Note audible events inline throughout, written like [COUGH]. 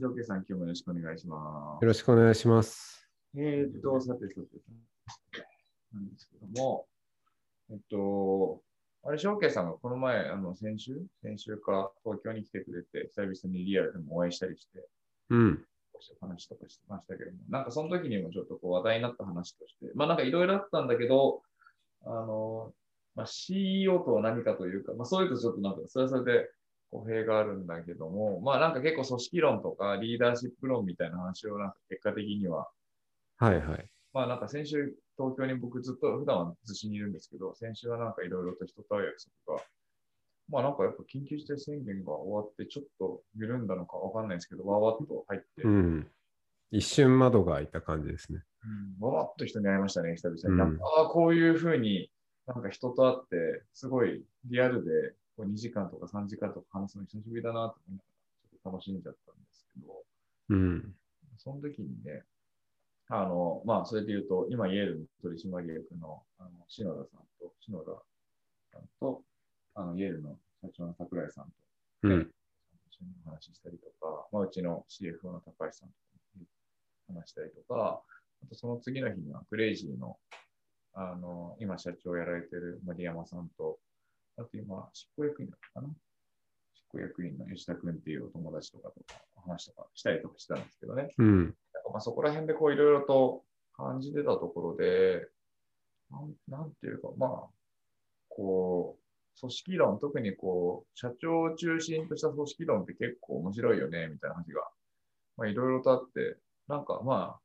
はい、ジョーケさん、今日もよろしくお願いしますよ。ろしくお願いします。えーっと、さてさてさて、なんですけども、えっと、あれ、翔慶さんがこの前、あの、先週？先週か東京に来てくれて、久々にリアルでもお会いしたりして、うん。話とかしてましたけども、なんかその時にもちょっとこう話題になった話として、まあなんかいろいろあったんだけど、あの、まあ、CEO とは何かというか、まあそういうとちょっとなんか、それはそれで語弊があるんだけども、まあなんか結構組織論とかリーダーシップ論みたいな話をなんか結果的にははいはい。まあなんか先週、東京に僕ずっと、普段は逗子にいるんですけど、先週はなんかいろいろと人と会う約束が、まあなんかやっぱ緊急事態宣言が終わって、ちょっと緩んだのかわかんないですけど、わわっと入って、ううん、ん。一瞬窓が開いた感じですね。わわっと人に会いましたね、久々に。うんああ、こういうふうに、なんか人と会って、すごいリアルでこう2時間とか3時間とか話すの久しぶりだなと思いながら、ちょっと楽しんじゃったんですけど、うん。その時にね、あの、まあ、それで言うと、今、イェールの取締役のあの篠田さんと、篠田さんと、あの、イェールの社長の桜井さんと、うん。一緒にお話ししたりとか、まあ、うちの CFO の高橋さんと話したりとか、あとその次の日には、クレイジーの、あの、今社長をやられてる丸山さんと、あと今、執行役員だったかな？執行役員の吉田君っていうお友達とかとか、話とかしたりとかしたんですけどね。うん。まあそこら辺でこういろいろと感じてたところで、なんなんていうか、まあ、こう、組織論、特にこう、社長を中心とした組織論って結構面白いよね、みたいな話が、まあいろいろとあって、なんかま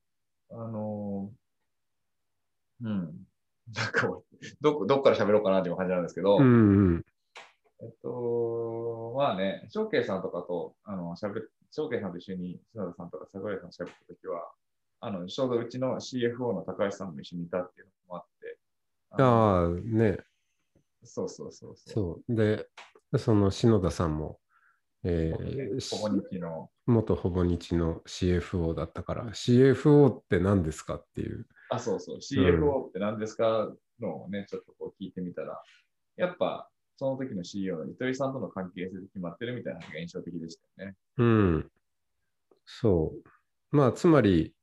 あ、あのーうん、[LAUGHS] なんかどこ、どっから喋ろうかなっていう感じなんですけど、うん。うん。えっと、まあね、翔慶さんとかと、あの、喋っ、翔慶さんと一緒に篠田さんとか桜井さんと喋ったときは、あの、ちょうどうちの CFO の高橋さんも一緒にいたっていうのもあって、あのああ、ね。そうそうそうそう。そう。で、その篠田さんも、えでーここ日の、元ほぼ日の CFO だったから、CFO って何ですかっていう。あ、そうそう、CFO って何ですか？のをね、ちょっとこう聞いてみたら、やっぱ、その時の CEO の糸井さんとの関係性で決まってるみたいなのが印象的でしたよね。うん。そう。まあ、つまり、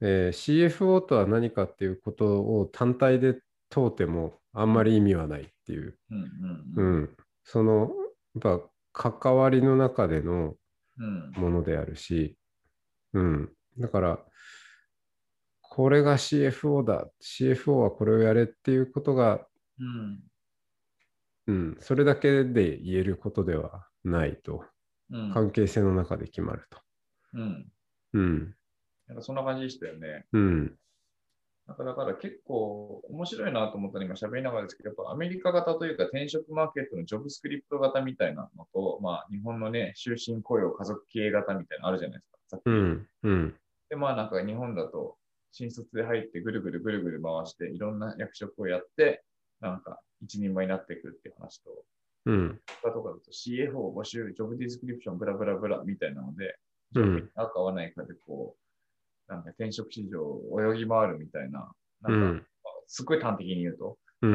えー CFO とは何かっていうことを単体で問うてもあんまり意味はないっていう。うんううんん。その、やっぱ関わりの中でのうん。ものであるし、うん。だから、これが CFO だ、CFO はこれをやれっていうことが、うん。うん、それだけで言えることではないと。うん。関係性の中で決まると。うん。うん。なんかそんな感じでしたよね。うん。なんかだから結構面白いなと思ったら今喋りながらですけど、やっぱアメリカ型というか転職マーケットのジョブスクリプト型みたいなのと、まあ日本のね、終身雇用家族経営型みたいなのあるじゃないですか。うん。うん。で、まあなんか日本だと新卒で入ってぐるぐるぐるぐる回していろんな役職をやって、なんか一人前になっていくっていう話と、うん。他とかだと CFO 募集、ジョブディスクリプション、ブラブラブラみたいなので、うんジョブに合うか合わないかでこう、なんか転職市場を泳ぎ回るみたいな、なんん。まあすっごい端的に言うと、うん。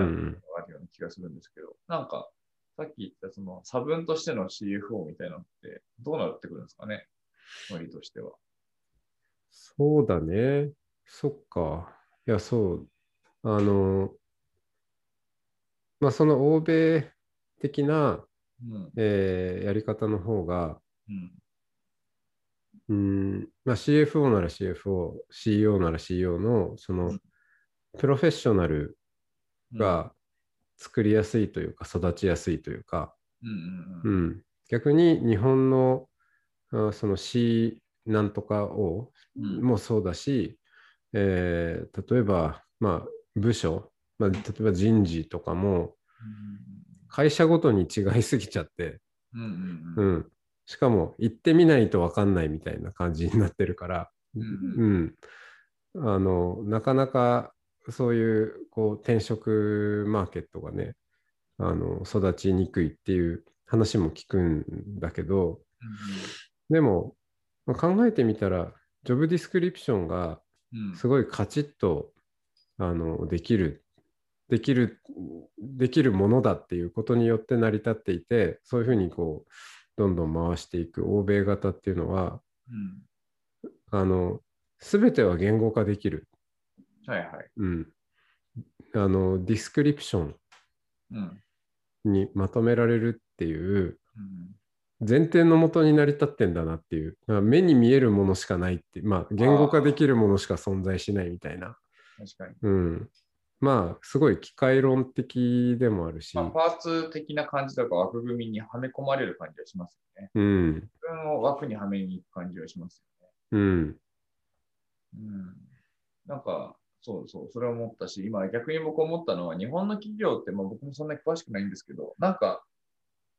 あるような気がするんですけど、なんか、さっき言ったその差分としての CFO みたいなのってどうなってくるんですかね、ノリとしては。そうだね。そっか。いや、そう。あの、まあ、その欧米的な、うん。えーやり方の方が、うん。うん、まあ、CFO なら CFO、CEO なら CEO の、その、プロフェッショナルが作りやすいというか、育ちやすいというか、うんうん逆に日本のあその C なんとかをうんもそうだし、えー例えば、まあ、部署、まあ、例えば人事とかも会社ごとに違いすぎちゃって、うんうんううん。ん、しかも行ってみないと分かんないみたいな感じになってるから、うんうん、あのなかなかそういうこう転職マーケットがねあの育ちにくいっていう話も聞くんだけどでも、まあ考えてみたらjob description がうんすごいカチッとあのできるできるできるものだっていうことによって成り立っていてそういうふうにこうどんどん回していく欧米型っていうのはうん。あの全ては言語化できる、はいはい。うん、あの description うん。にまとめられるっていううん前提のもとに成り立ってんだなっていうまあ目に見えるものしかないってまあ言語化できるものしか存在しないみたいな、確かに。うん、まあすごい機械論的でもあるし、まあ、パーツ的な感じとか枠組みにはめ込まれる感じはしますよね。うん自分を枠にはめに行く感じはしますよね。うんうん。なんか、そうそう、それを思ったし、今逆に僕思ったのは、日本の企業って、まあ僕もそんなに詳しくないんですけど、なんか、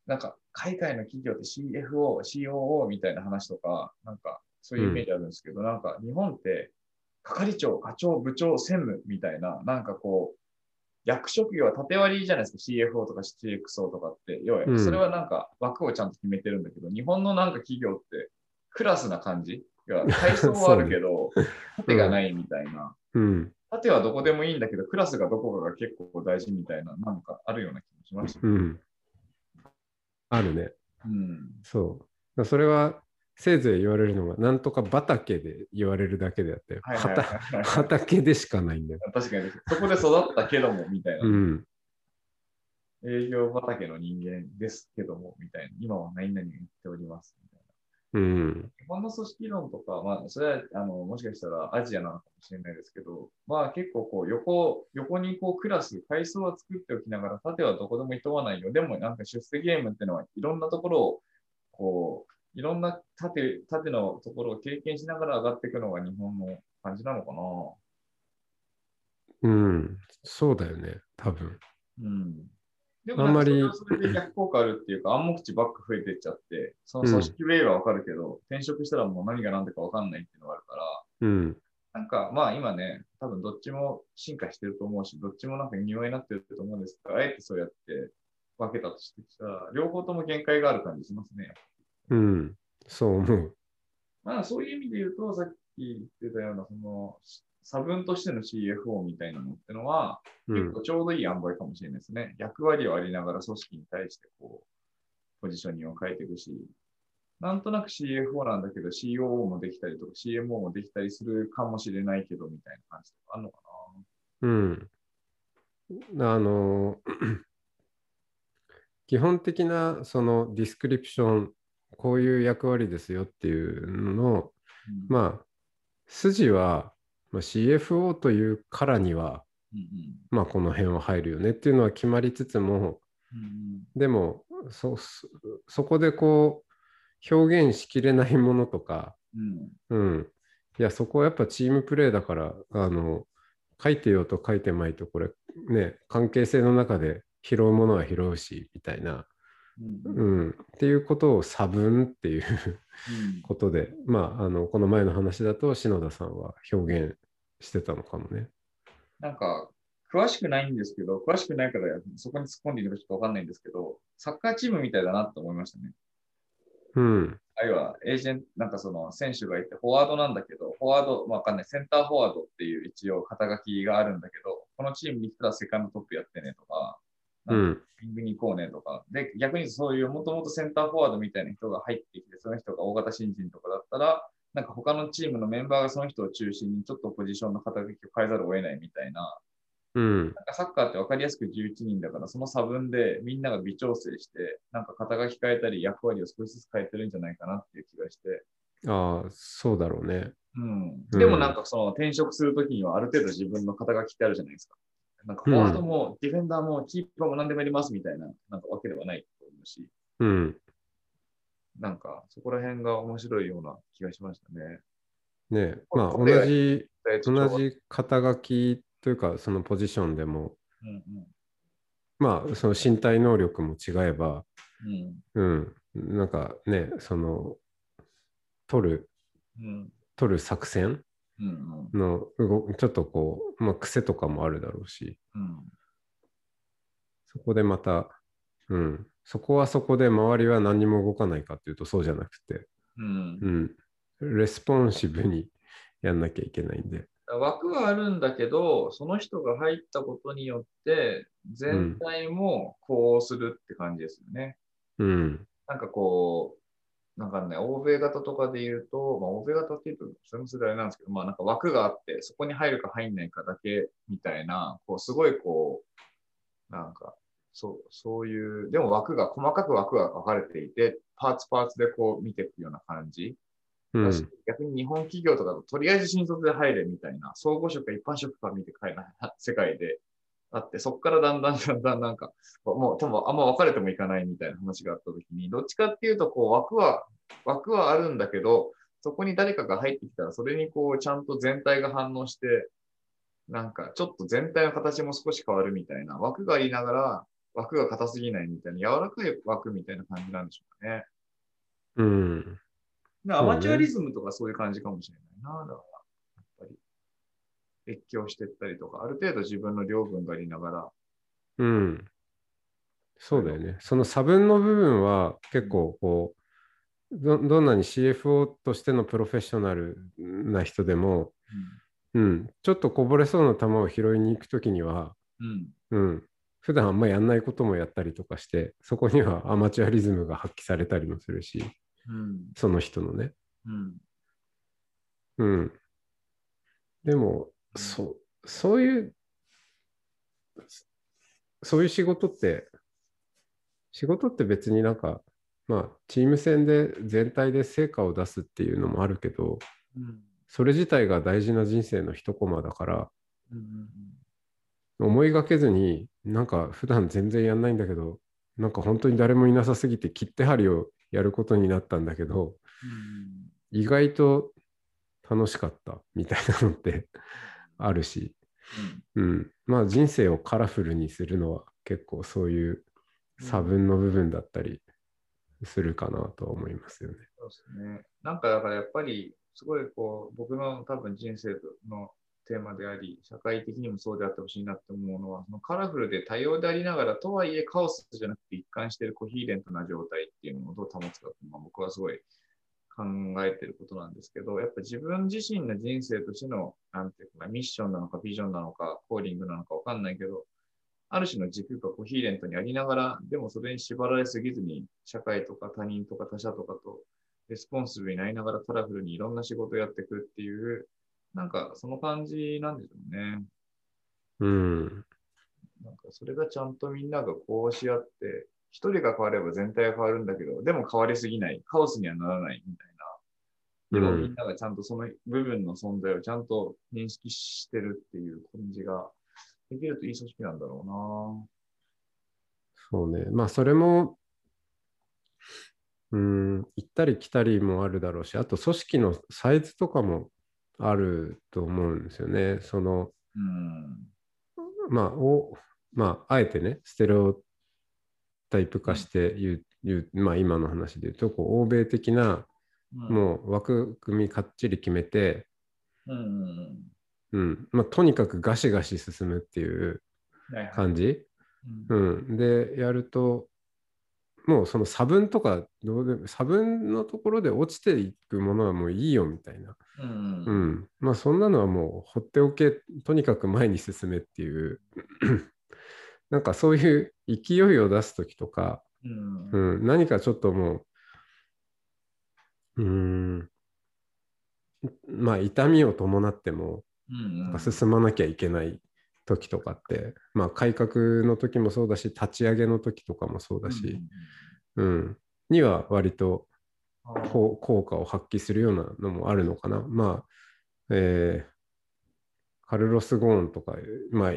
なんか、海外の企業って CFO、COO みたいな話とか、なんか、そういうイメージあるんですけど、なんか、日本って、係長、課長、部長、専務みたいな、なんかこう、役職業は縦割りじゃないですか、CFO とか CXO とかって。要はう、ん。それはなんか枠をちゃんと決めてるんだけど、日本のなんか企業って、クラスな感じ？が、[LAUGHS] 階層はあるけど、縦がないみたいな。うん。縦はどこでもいいんだけど、クラスがどこかが結構大事みたいな、なんかあるような気もしました。うんあるねうん。そうそれはせいぜい言われるのがなんとか畑で言われるだけであって、はいはいはいはい畑畑でしかないんだよ確かに、そこで育ったけども、みたいな。うん営業畑の人間ですけども、みたいな。今は何々言っております。うん日本の組織論とか、まあ、それは、あの、もしかしたらアジアなのかもしれないですけど、まあ結構こう、横、横にこう、クラス、階層は作っておきながら、縦はどこでもいとわないよ。でもなんか出世ゲームっていうのは、いろんなところを、こう、いろんな縦、縦のところを経験しながら上がっていくのが日本の感じなのかうんそうだよね多分な。うん。でもなんかそれはそれで逆効果あるっていうか、暗黙知ばっか増えてっちゃって、その組織ウェイはわかるけど、転職したらもう何が何だかわかんないっていうのがあるから、うん。なんかまあ今ね、多分どっちも進化してると思うし、どっちもなんか庭になってると思うんですが、あえてそうやって分けたとしてきたら、両方とも限界がある感じしますね。うん。そう思う。まあそういう意味で言うと、さっき言ってたような、その、差分としての CFO みたいなのってのは、うん。結構ちょうどいい塩梅かもしれないですね。役割をありながら組織に対してこう、ポジショニングを変えていくし、なんとなく CFO なんだけど COO もできたりとか CMO もできたりするかもしれないけどみたいな感じとかあるのかうん。あの [CLEARS THROAT] 基本的なそのディスクリプションこういう役割ですよっていうののな、うん。まあ筋は、まあ、CFO というからにはうんうん。まあこの辺は入るよねっていうのは決まりつつもうんでもそこでこう表現しきれないものとか、うん。うん、いやそこはやっぱチームプレーだからあの書いてようと書いてまいとこれね関係性の中で拾うものは拾うしみたいな、うん。うん、っていうことを差分っていううん。ことでまああのこの前の話だと篠田さんは表現してたのかもね。なんか、詳しくないんですけど、詳しくないからそこに突っ込んでいるかちょっとわかんないんですけど、サッカーチームみたいだなと思いましたね。うんあるいは、エージェント、なんかその選手がいて、フォワードなんだけど、フォワード、まあ、わかんない、センターフォワードっていう一応肩書きがあるんだけど、このチームに来たらセカンドトップやってねとか、うなんかんウィングに行こうねとか、で、逆にそういうもともとセンターフォワードみたいな人が入ってきて、その人が大型新人とかだったら、なんか他のチームのメンバーがその人を中心にちょっとポジションの肩書きを変えざるを得ないみたいな、うんなんかサッカーって分かりやすく11人だから、その差分でみんなが微調整して、なんか肩書き変えたり役割を少しずつ変えてるんじゃないかなっていう気がして、ああそうだろうね。うん。うんでもなんかその転職するときにはある程度自分の肩書きってあるじゃないですか。なんかフォワードもディフェンダーもキーパーも何でもやりますみたいな、なんかわけではないと思うし、うんなんかそこら辺が面白いような気がしましたね。ねまあ同じえっと同じ肩書きというかそのポジションでもうんうんまあその身体能力も違えばうん。うん、なんかね、その、取る、うん。取る作戦うん。の動ちょっとこう、まあ、癖とかもあるだろうし、うん。そこでまた、うん、そこはそこで周りは何にも動かないかっていうとそうじゃなくて、うんう。ん、 responsive にやんなきゃいけないんで。枠はあるんだけど、その人が入ったことによって、全体もこうするって感じですよね。うん、なんかこう、なんかね、欧米型とかで言うと、まあ、欧米型って言うと、それもそれあれなんですけど、まあなんか枠があって、そこに入るか入んないかだけみたいな、こう、すごいこう、なんか、そう、そういう、でも枠が、細かく枠が分かれていて、パーツパーツでこう見ていくような感じ。うん、逆に日本企業とかだと、とりあえず新卒で入れみたいな、総合職か一般職か見て帰らない世界であって、そこからだんだんだんだんなんか、もう多分あんま分かれてもいかないみたいな話があったときに、どっちかっていうと、こう枠は、枠はあるんだけど、そこに誰かが入ってきたら、それにこう、ちゃんと全体が反応して、なんか、ちょっと全体の形も少し変わるみたいな、枠がありながら、枠が硬すぎないみたいな、柔らかい枠みたいな感じなんでしょうかね。うん、アマチュアリズムとかそういう感じかもしれないな。だから、やっぱり、越境していったりとか、ある程度自分の領分がありながら、うん。そうだよね。その差分の部分は結構こう、どどんなに CFO としてのプロフェッショナルな人でも、うん、ちょっとこぼれそうな球を拾いに行くときには、うん。うん、普段あんまやんないこともやったりとかして、そこにはアマチュアリズムが発揮されたりもするし、うん。その人のね。うん。うん。でも、そう、そういう、そういう仕事って、仕事って別になんか、まあ、チーム戦で全体で成果を出すっていうのもあるけど、うん。それ自体が大事な人生の一コマだから、うん。思いがけずに、なんか普段全然やんないんだけど、なんか本当に誰もいなさすぎて切手張りをやることになったんだけど、意外と楽しかったみたいなのってあるし、うん、まあ人生をカラフルにするのは結構そういう差分の部分だったりするかなとは思いますよね。そうですね。なんかだからやっぱり、すごいこう、僕の多分人生のテーマであり、社会的にもそうであってほしいなって思うのは、そのカラフルで多様でありながら、とはいえカオスじゃなくて一貫しているコヒーレントな状態っていうのをどう保つかっていうのは僕はすごい考えてることなんですけど、やっぱ自分自身の人生としての、なんていうか、ミッションなのかビジョンなのか、 calling なのかわかんないけど、ある種の軸が coherent にありながら、でもそれに縛られすぎずに、社会とか他人とか他者とかと responsive になりながらカラフルにいろんな仕事をやっていくっていう、なんかその感じなんでしょうね。うん。なんかそれがちゃんとみんながこうし合って、一人が変われば全体が変わるんだけど、でも変わりすぎない、カオスにはならないみたいな。でもみんながちゃんとその部分の存在をちゃんと認識してるっていう感じができるといい組織なんだろそうね。まあそれも、うん、行ったり来たりもあるだろうし、あと組織のサイズとかもあると思うんですよね。その、うん。まあ、おまあ、あえてね、ステレオタイプ化して言う、言うまあ今の話で言うと、こう欧米的な、うん、もう枠組みかっちり決めて、うんうんうん、まあとにかくガシガシ進むっていううん。はいはい。うん、でやるともうその差分とかどうでも差分のところで落ちていくものはもういいよみたいな、うんううん。ん、まあそんなのはもう放っておけとにかく前に進めっていう。[CLEARS THROAT] なんかそういう勢いを出す時とか、うん。うん、何かちょっともううん。まあ痛みを伴ってもうんなん。か進まなきゃいけない時とかって、まあ改革の時もそうだし立ち上げの時とかもそうだし、うんには割と効果を発揮するようなのもあるのかな。まあ、えーカルロス・ゴーンとか、まあ、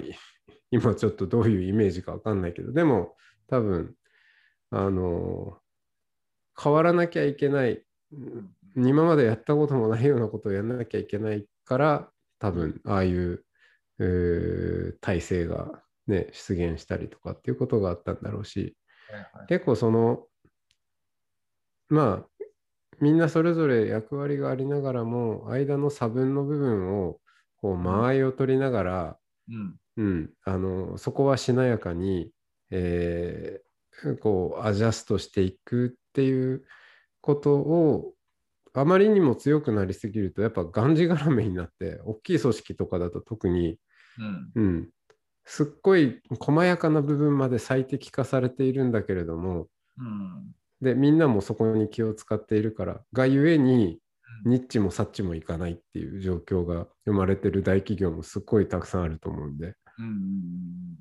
今ちょっとどういうイメージかわかんないけど、でも多分、あの変わらなきゃいけない、うん。今までやったこともないようなことをやらなきゃいけないから、多分、ああいう、えー体制がね、出現したりとかっていうことがあったんだろうし、結構そのまあ、みんなそれぞれ役割がありながらも、間の差分の部分を、こう、間合いを取りながら、うん。うん、あの、そこはしなやかに、えーこう、アジャストしていくっていうことを、あまりにも強くなりすぎると、やっぱがんじがらめになって、大きい組織とかだと特に、うん。うん、すっごい細やかな部分まで最適化されているんだけれども、うん。で、みんなもそこに気を使っているから、がゆえに、うんニッチもサッチもいかないっていう状況が生まれてる大企業もすっごいたくさんあると思うんで、うん。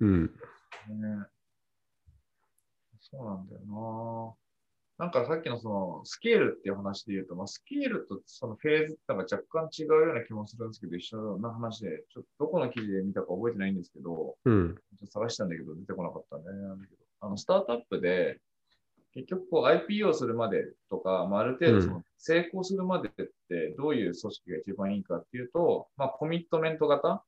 うん、ね。そうなんだよな。なんかさっきのそのスケールっていう話で言うと、まあ、スケールとそのフェーズってのが若干違うような気もするんですけど、一緒な話で、ちょっとどこの記事で見たか覚えてないんですけど、うん、ちょっと探したんだけど、出てこなかったんで、なんだけど、あの、スタートアップで、結局こう IPO するまでとか、まあ、ある程度その成功するまでってどういう組織が一番いいかっていうと、まあ、コミットメント型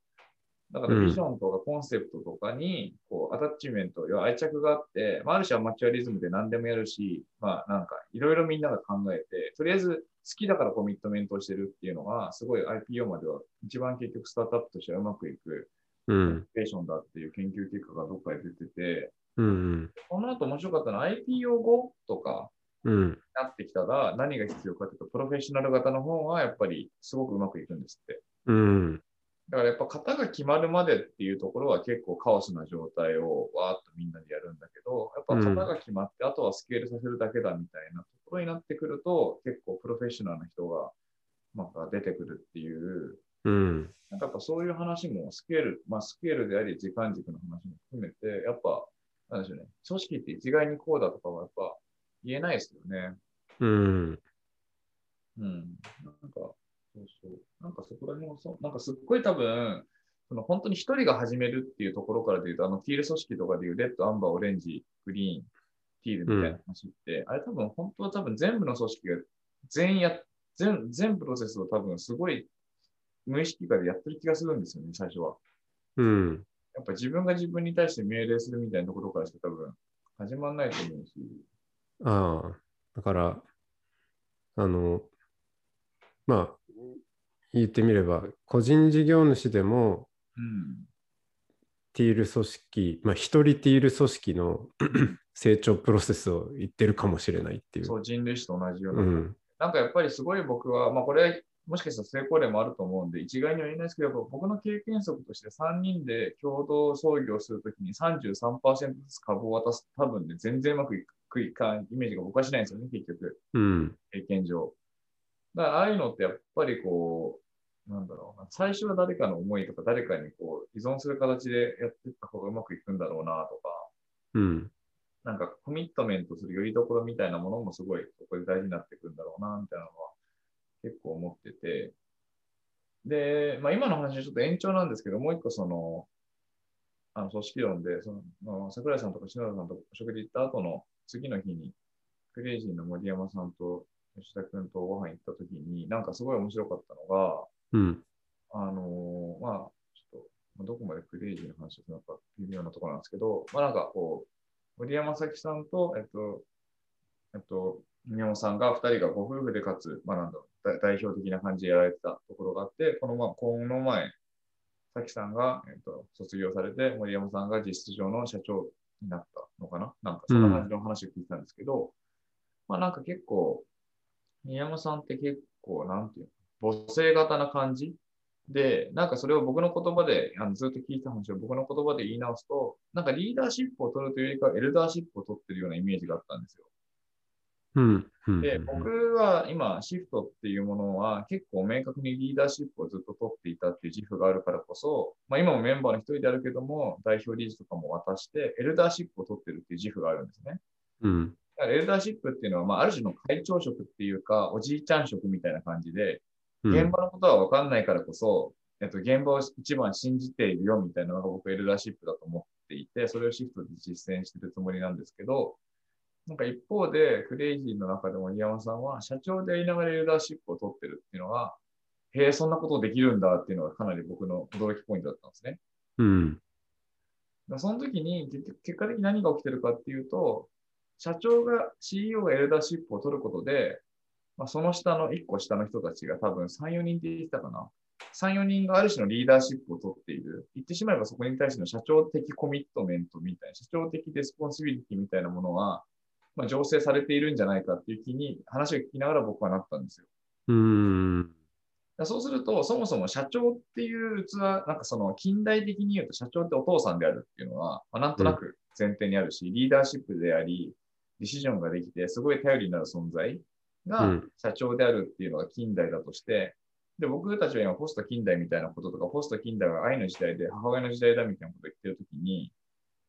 だからうん。ビジョンとかコンセプトとかに、こう、アタッチメント、要は愛着があって、まあ、ある種はマチュアリズムで何でもやるし、まあ、なんか、いろいろみんなが考えて、とりあえず好きだからコミットメントをしてるっていうのが、すごい IPO までは一番結局スタートアップとしてはうまくいくうん、ペーションだっていう研究結果がどっかで出てて、うん、この後面白かったのは IPO 後とかうん、なってきたら何が必要かというと、プロフェッショナル型の方がやっぱりすごくうまくいくんですって。うん、だからやっぱ型が決まるまでっていうところは結構カオスな状態をわーっとみんなでやるんだけど、やっぱ型が決まって、あとはスケールさせるだけだみたいなところになってくると、結構プロフェッショナルな人がまた出てくるっていう、うん、なんかやっぱそういう話もスケール、まあスケールであり時間軸の話も含めて、やっぱ、なんでしょうね、組織って一概にこうだとかはやっぱ言えないですよね。うん、うん。なんか、そうそう。なんかそこら辺もそう、なんかすっごい多分、その本当に一人が始めるっていうところからで言うと、あのティール組織とかでいうレッド、アンバー、オレンジ、グリーン、ティールみたいな話って、あれ多分本当は多分全部の組織が全や、全、全プロセスを多分すごい無意識化でやってる気がするんですよね、最初は。うん、やっぱ自分が自分に対して命令するみたいなところからして多分始まんないと思うし。ああ、だから、あの、まあ、言ってみれば、個人事業主でも、うん。ティール組織、まあ、一人ティール組織の [CLEARS THROAT] 成長プロセスを言ってるかもしれないっていう。そう、人類史と同じような。うん、なんかやっぱりすごい僕は、まあこれ、もしかしたら成功例もあると思うんで、一概には言えないですけど、僕の経験則として3人で共同創業するときに33%ずつ株を渡す多分ね、全然うまくいくいかんイメージが僕はしないんですよね、結局、うん、経験上。だからああいうのってやっぱりこう、なんだろうな、最初は誰かの思いとか誰かにこう依存する形でやっていった方がうまくいくんだろうなとか、うん、なんかコミットメントするよりどころみたいなものもすごいそこで大事になってくるんだろうな、みたいなのは結構思ってて。で、まあ今の話はちょっと延長なんですけど、もう一個その、あの組織論で、その、桜井さんとか篠田さんとお食事行った後の次の日に、クレイジーの森山さんと吉田君とご飯行った時に、なんかすごい面白かったのが、うん、あのまあ、ちょっと、どこまでクレイジーな話をするのか微妙なところなんですけど、まあなんかこう、森山咲さんと、えっと、えっと、宮本さんが、二人がご夫婦でかつ、まあなんだろう、代表的な感じでやられてたところがあって、このまあ、この前、咲さんが、えっと、卒業されて、森山さんが実質上の社長になったのかな？なんかそんな感じの話を聞いたんですけど、まあなんか結構、宮山さんって結構、なんていうの、母性型な感じで、なんかそれを僕の言葉で、あのずっと聞いた話を僕の言葉で言い直すと、なんかリーダーシップを取るというよりかはエルダーシップを取ってるようなイメージがあったんですよ。うん、うん、で、僕は今、シフトっていうものは結構明確にリーダーシップをずっと取っていたっていう自負があるからこそ、まあ今もメンバーの一人であるけども、代表理事とかも渡して、エルダーシップを取ってるっていう自負があるんですね。うん、だからエルダーシップっていうのは、まあある種の会長職っていうか、おじいちゃん職みたいな感じで、うん、現場のことは分かんないからこそ、えっと、現場を一番信じているよみたいなのが僕エルダーシップだと思っていて、それをシフトで実践してるつもりなんですけど、なんか一方で、クレイジーの中でも岩山さんは、社長でありながらエルダーシップを取ってるっていうのが、へえ、そんなことできるんだっていうのがかなり僕の驚きポイントだったんですね。うん、だその時に結局結果的に何が起きてるかっていうと、社長が CEO が eldership を取ることで、まあ、その下の1個下の人たちが多分3、4人って言ってたかな。3、4人がある種のリーダーシップを取っている。言ってしまえばそこに対しての社長的コミットメントみたいな、社長的 responsibility みたいなものは、まあ、醸成されているんじゃないかっていう気に話を聞きながら僕はなったんですよ。うん。そうすると、そもそも社長っていう器、なんかその近代的に言うと社長ってお父さんであるっていうのは、まあ、なんとなく前提にあるし、リーダーシップであり、ディシジョンができて、すごい頼りになる存在がうん社長であるっていうのが近代だとして、で、僕たちは今ポスト近代みたいなこととか、ポスト近代は愛の時代で母親の時代だみたいなことを言ってるときに、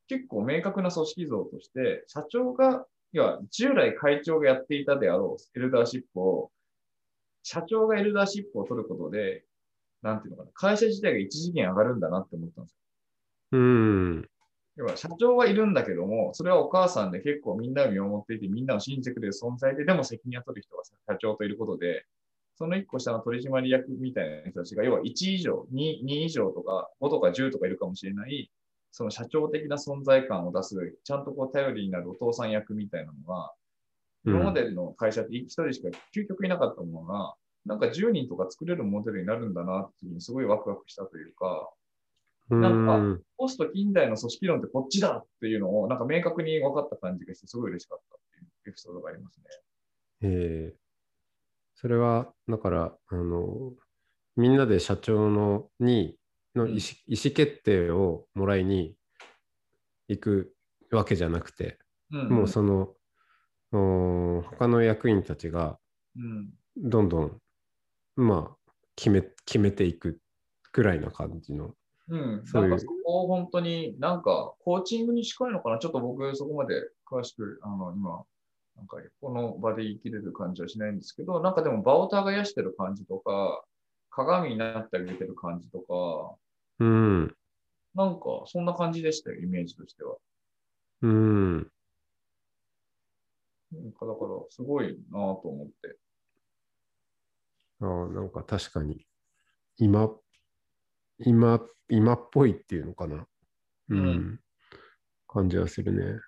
結構明確な組織像として、社長が、いや、従来会長がやっていたであろうエルダーシップを、社長がエルダーシップを取ることで、なんていうのかな、会社自体が一次元上がるんだなって思ったんですよ。うん。要は社長はいるんだけども、それはお母さんで結構みんなを見守っていて、みんなを信じてくれる存在で、でも責任を取る人が社長といることで、その一個下の取締役みたいな人たちが、要は1以上、2, 2以上とか5とか10とかいるかもしれない、その社長的な存在感を出す、ちゃんとこう頼りになるお父さん役みたいなのが、今までの会社って一人しか究極いなかったものが、なんか10人とか作れるモデルになるんだなっていうにすごいワクワクしたというか、うなんかん。ポスト近代の組織論ってこっちだっていうのをなんか明確に分かった感じがして、すごい嬉しかったっていうエピソードがありますね。えーそれは、だから、あの、みんなで社長のに、の意思,、意思決定をもらいに行くわけじゃなくて、うんもうその、お他の役員たちがうん。どんどん、まあ、決め、決めていくくらいな感じの。うん。そうかそこを本当になんかコーチングに近いのかな？ちょっと僕そこまで詳しく、あの、今、なんかこの場で言い切れる感じはしないんですけど、なんかでも場を耕してる感じとか、鏡になってあげてる感じとか、うん。なんかそんな感じでしたよ、イメージとしては。うん。なんかだからすごいなぁと思って。ああ、なんか確かに、今、今、今っぽいっていうのかな。うん。うん感じはするね。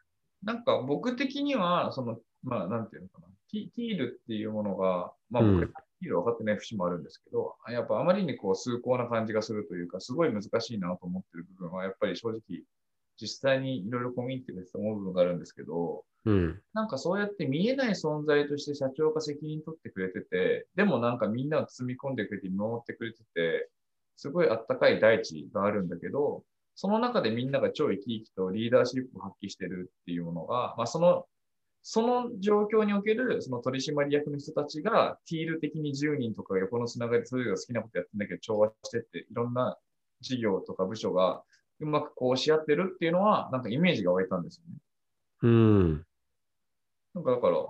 なんか僕的には、その、まあ、なんていうのかな。ティティールっていうものが、まあうん僕、ティール分かってない節もあるんですけど、やっぱあまりにこう崇高な感じがするというか、すごい難しいなと思ってる部分は、やっぱり正直、実際にいろいろコミュニティで思う部分があるんですけど、うん。なんかそうやって見えない存在として社長が責任取ってくれてて、でもなんかみんなを包み込んでくれて見守ってくれてて、すごいあったかい大地があるんだけど、その中でみんなが超生き生きとリーダーシップを発揮してるっていうものが、まあその、その状況におけるその取締役の人たちが、ティール的に10人とか横のつながりでそれぞれが好きなことやってんだけど調和してって、いろんな事業とか部署がうまくこうし合ってるっていうのは、なんかイメージが湧いたんですよね。うん。なんかだから、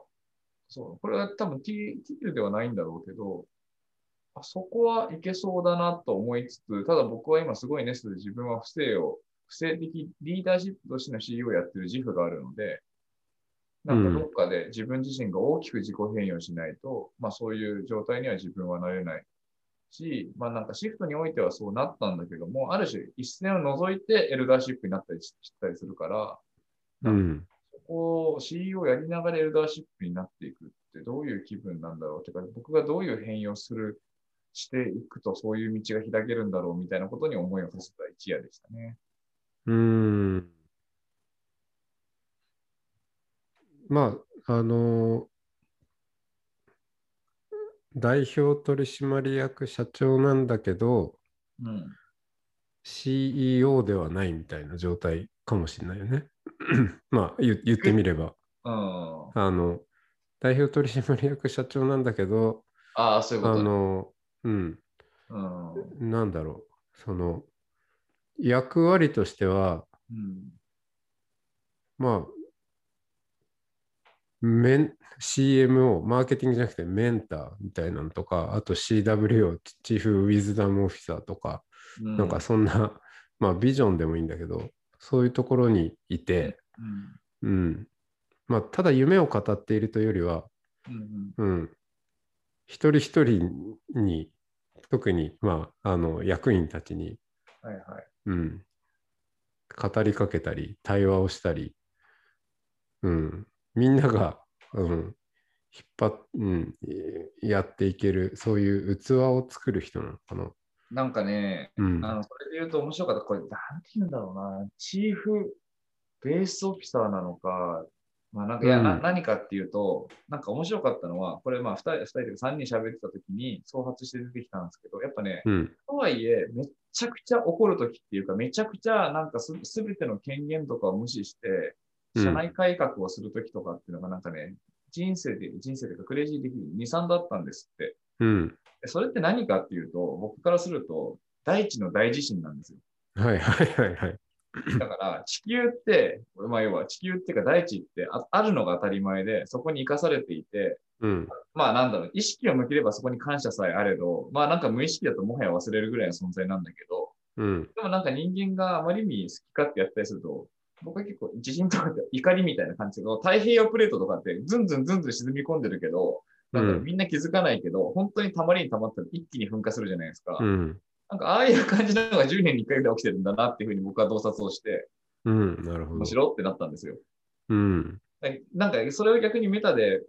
そう、これは多分 T, T ではないんだろうけど、あそこはいけそうだなと思いつつ、ただ僕は今すごいネストで自分は不正を、不正的リーダーシップとしての CEO をやってる自負があるので、なんかどっかで自分自身が大きく自己変容しないと、まあそういう状態には自分はなれないし、まあなんかシフトにおいてはそうなったんだけども、ある種一線を除いてエルダーシップになったりしたりするから、うん。そこを CEO をやりながらエルダーシップになっていくってどういう気分なんだろうてか、僕がどういう変容する、していくとそういう道が開けるんだろうみたいなことに思いを馳せた一夜でしたね。うん。まあ、あの、代表取締役社長なんだけど、うん。CEO ではないみたいな状態かもしれないよね。[CLEARS THROAT] まあ言言ってみれば。うん。あの、代表取締役社長なんだけど、ああ、そういうこあとね。の、うん、うん。なんだろう、その、役割としては、うん。まあ、メン CMO、マーケティングじゃなくてメンターみたいなのとか、あと CWO、チーフウィズダムオフィサーとか、うん、なんかそんな、[LAUGHS] まあビジョンでもいいんだけど、そういうところにいて、うん。うん。まあ、ただ夢を語っているというよりは、うん。うん。一人一人に、特に、まあ、あの、役員たちに、はいはい。うん。語りかけたり、対話をしたり、うん。みんなが、うん、引っ張っ、うん、いやっていける、そういう器を作る人なのかな。なんかね、うん。あの、それで言うと面白かった。これ、なんて言うんだろうな。チーフベースオフィサーなのか、まあなんか、いや、なうん何かっていうと、なんか面白かったのは、これまあ、二人、二人で三人喋ってた時に、創発して出てきたんですけど、やっぱね、うん。とはいえ、めっちゃくちゃ怒るときっていうか、めちゃくちゃなんかすすべての権限とかを無視して、うん社内改革をするときとかっていうのがなんかね、人生で、人生でかクレイジー的に2、3だったんですって。うん。でそれって何かっていうと、僕からすると、大地の大地震なんですよ。はいはいはいはい。だから、地球って、まあ要は地球っていうか大地ってああるのが当たり前で、そこに生かされていて、うん。まあなんだろう、意識を向ければそこに感謝さえあれど、まあなんか無意識だともはや忘れるぐらいの存在なんだけど、うん。でもなんか人間があまりに好き勝手やったりすると、僕は結構地震とかって怒りみたいな感じで、太平洋プレートとかってずんずんずんずん沈み込んでるけど、なんかみんな気づかないけど、本当にたまりにたまったら一気に噴火するじゃないですか。うん。なんかああいう感じなのが10年に1回ぐらい起きてるんだなっていうふうに僕は洞察をして、うん。なるほど面。白ってなったんですよ。うん。なんかそれを逆にメタで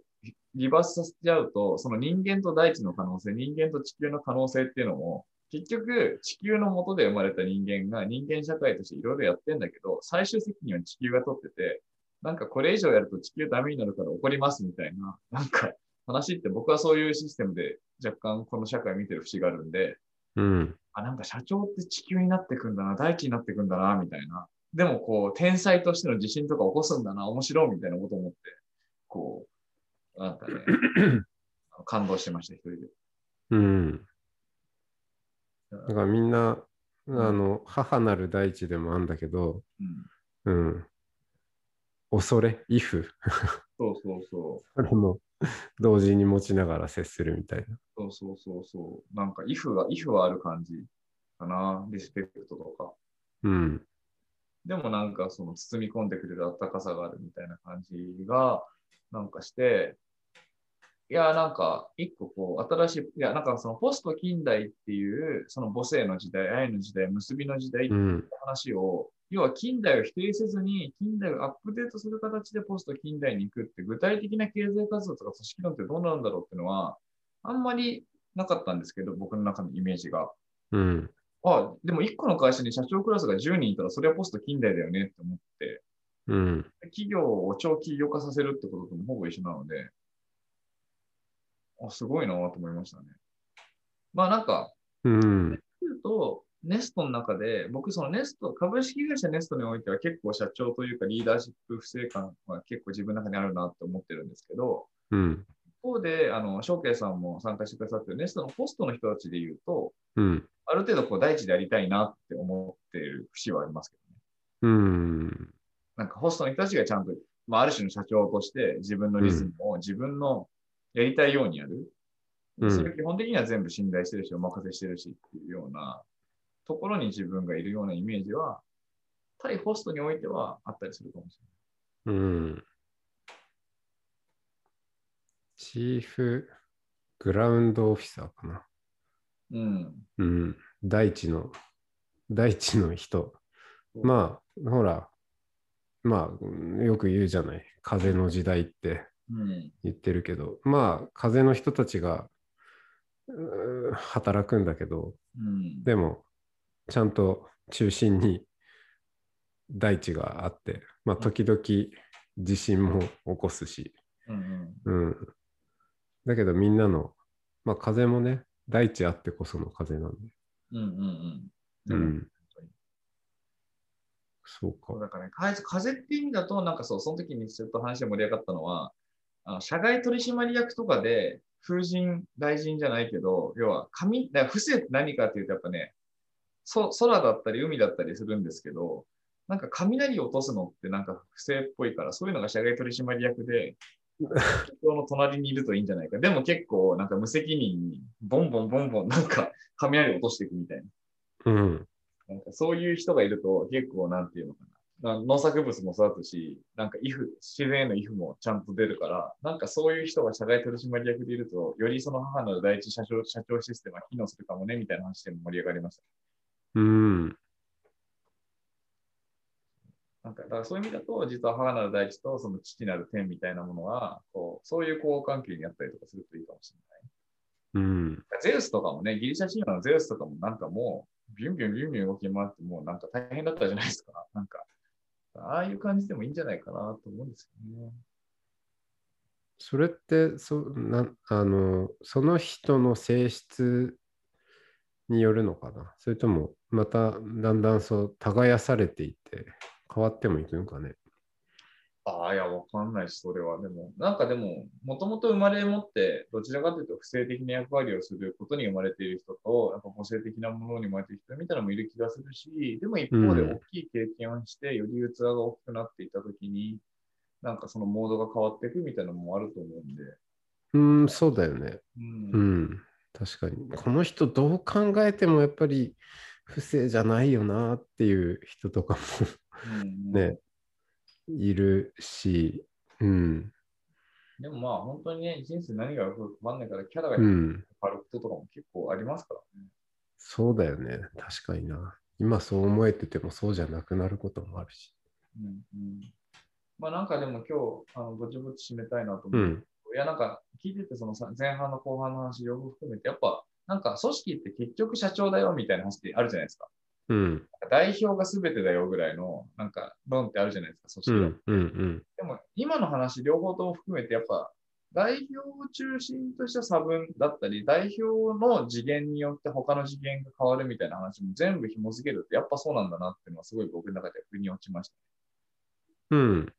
リバースさせちゃうと、その人間と大地の可能性、人間と地球の可能性っていうのも、結局地球の元で生まれた人間が人間社会としていろいろやってんだけど、最終責任は地球が取ってて、なんかこれ以上やると地球ダメになるから怒りますみたいな、なんか話って僕はそういうシステムで若干この社会見てる節があるんで、うん。あ、なんか社長って地球になってくんだな、大地になってくんだな、みたいな。でもこう、天才としての地震とか起こすんだな、面白いみたいなことを思って、こう、なんかね、[CLEARS THROAT] 感動してました、一人で。うん。だからみんな、あの、母なる大地でもあるんだけど、うん、うん。恐れ、イフ、そうそうそう。[LAUGHS] それも [LAUGHS] 同時に持ちながら接するみたいな。そうそうそうそう。なんか、イフが、イフはある感じかな。リスペクトとか。うん。でもなんか、その包み込んでくれる温かさがあるみたいな感じが、なんかして、いや、なんか、一個こう、新しい、いや、なんかそのポスト近代っていう、その母性の時代、愛の時代、結びの時代ってう。いうん話を、要は近代を否定せずに、近代をアップデートする形でポスト近代に行くって、具体的な経済活動とか組織論ってどうなんだろうっていうのは、あんまりなかったんですけど、僕の中のイメージが。うん。あ、でも一個の会社に社長クラスが10人いたら、それはポスト近代だよねって思って、うん。企業を長期業化させるってことともほぼ一緒なので、あ、すごいなと思いましたね。まあなんか、うん。と、ネストの中で、僕そのネスト、株式会社ネストにおいては結構社長というかリーダーシップ不正感は結構自分の中にあるなって思ってるんですけど、うん。一方で、あの、翔慶さんも参加してくださってるネストのポストの人たちで言うと、うん。ある程度こう大地でやりたいなって思ってる節はありますけどね。うん。なんかホストの人たちがちゃんと、まあ、ある種の社長として自分のリズムを自分のやりたいようにやる。うんそれ基本的には全部信頼してるし、お任せしてるしっていうようなところに自分がいるようなイメージは、対ホストにおいてはあったりするかもしうん。チーフグラウンドオフィサーかな。れない。うん。うん。大地の、大地の人。まあ、ほら、まあ、よく言うじゃない。風の時代ってうん。言ってるけど、まあ、風の人たちが働くんだけど、うん。でも、ちゃんと中心に大地があって、まあ、時々地震も起こすし、うんうん。うん。だけどみんなの、まあ風もね、大地あってこその風なんで。うんうんうん。そうか。だからね、風風って意味だと、なんかそう、その時にちょっと話で盛り上がったのは、あの社外取締役とかで、風神、大臣じゃないけど、要は、紙、だ不正って何かっていうと、やっぱね、そ空だったり海だったりするんですけど、なんか雷を落とすのってなんか不正っぽいから、そういうのが社外取締役で、[LAUGHS] 人の隣にいるといいんじゃないか。でも結構、なんか無責任に、ボンボンボンボン、なんか雷を落としていくみたいな。うん。なんかそういう人がいると結構なんていうのかな。な農作物も育つし、なんかイフ、自然へのイフもちゃんと出るから、なんかそういう人が社外取締役でいると、よりその母なる第一社長社長システムが機能するかもね、みたいな話でも盛り上がりました。うん。なんかだからそういう意味だと、実は母なる大地とその父なる天みたいなものが、こうそういう交換係にあったりとかするといいかもしれない。うん。ゼウスとかもね、ギリシャ神話のゼウスとかもなんかもう、ビュンビュンビュンビュン動き回って、もうなんか大変だったじゃないですか。なんか、ああいう感じでもいいんじゃないかなと思うんですよね。それってそなあの、その人の性質によるのかな。それとも、まただんだんそう耕されていって変わってもいくんかね。ああ、いや、わかんないし、それは。でも、なんかでも、もともと生まれ持って、どちらかというと、不正的な役割をすることに生まれている人と、やっぱ個性的なものに生まれている人みたいなのもいる気がするし、でも一方でうん。大きい経験をして、より器が大きくなっていったときに、なんかそのモードが変わっていくみたいなのもあると思うんで、うん、そうだよね。うん。うん、確かに。この人どう考えてもやっぱり不正じゃないよなっていう人とかうんもね、いるし、うん、でもまあ本当にね、人生何が起こるか分かんないから、キャラがう変ん、わることとかも結構ありますからね。そうだよね。確かにな。今そう思えててもそうじゃなくなることもあるし。うんうん、まあなんかでも今日、あのぼちぼち締めたいなと思う。うん、いやなんか聞いててそのさ前半の後半の話両方含めて、やっぱなんか組織って結局社長だよみたいな話ってあるじゃないですか。うん、代表が全てだよぐらいのなんか論ってあるじゃないですか、組織は。うん、うん、でも今の話両方とも含めてやっぱ代表を中心とした差分だったり、代表の次元によって他の次元が変わるみたいな話も全部紐付けるってやっぱそうなんだなっていうのはすごい僕の中で腑に落ちました。うん。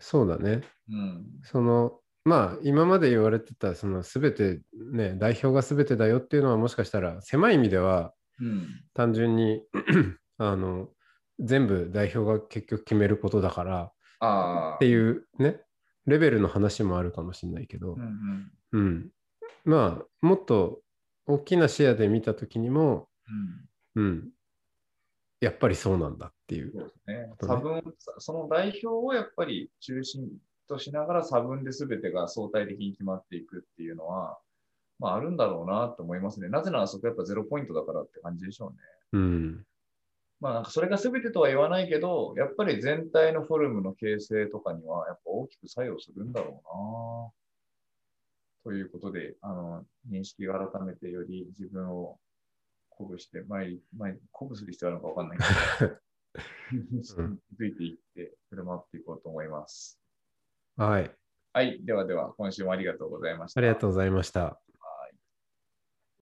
そうだね。うん。その、まあ、今まで言われてた、その全て、ね、代表が全てだよっていうのは、もしかしたら、狭い意味では、うん。単純に [CLEARS THROAT] あの全部代表が結局決めることだからっ。ていうねレベルの話もあるかもしれないけどうん、うん。うん、まあもっと大きな視野で見た時にも、うん。うん、やっぱりそうなんだっていう。ね。とね差分、その代表をやっぱり中心としながら差分で全てが相対的に決まっていくっていうのは、まああるんだろうなと思いますね。なぜならそこやっぱゼロポイントだからって感じでしょうね。うん、まあなんかそれが全てとは言わないけど、やっぱり全体のフォルムの形成とかにはやっぱ大きく作用するんだろうなということで、あの、認識が改めてより自分を鼓舞して、前に、前に鼓舞する必要あるのかわかんないけど、[LAUGHS] [LAUGHS] うん気づいていって振る舞っていこうと思います。はい、はい。ではでは、今週もありがとうございました。ありがとうございました。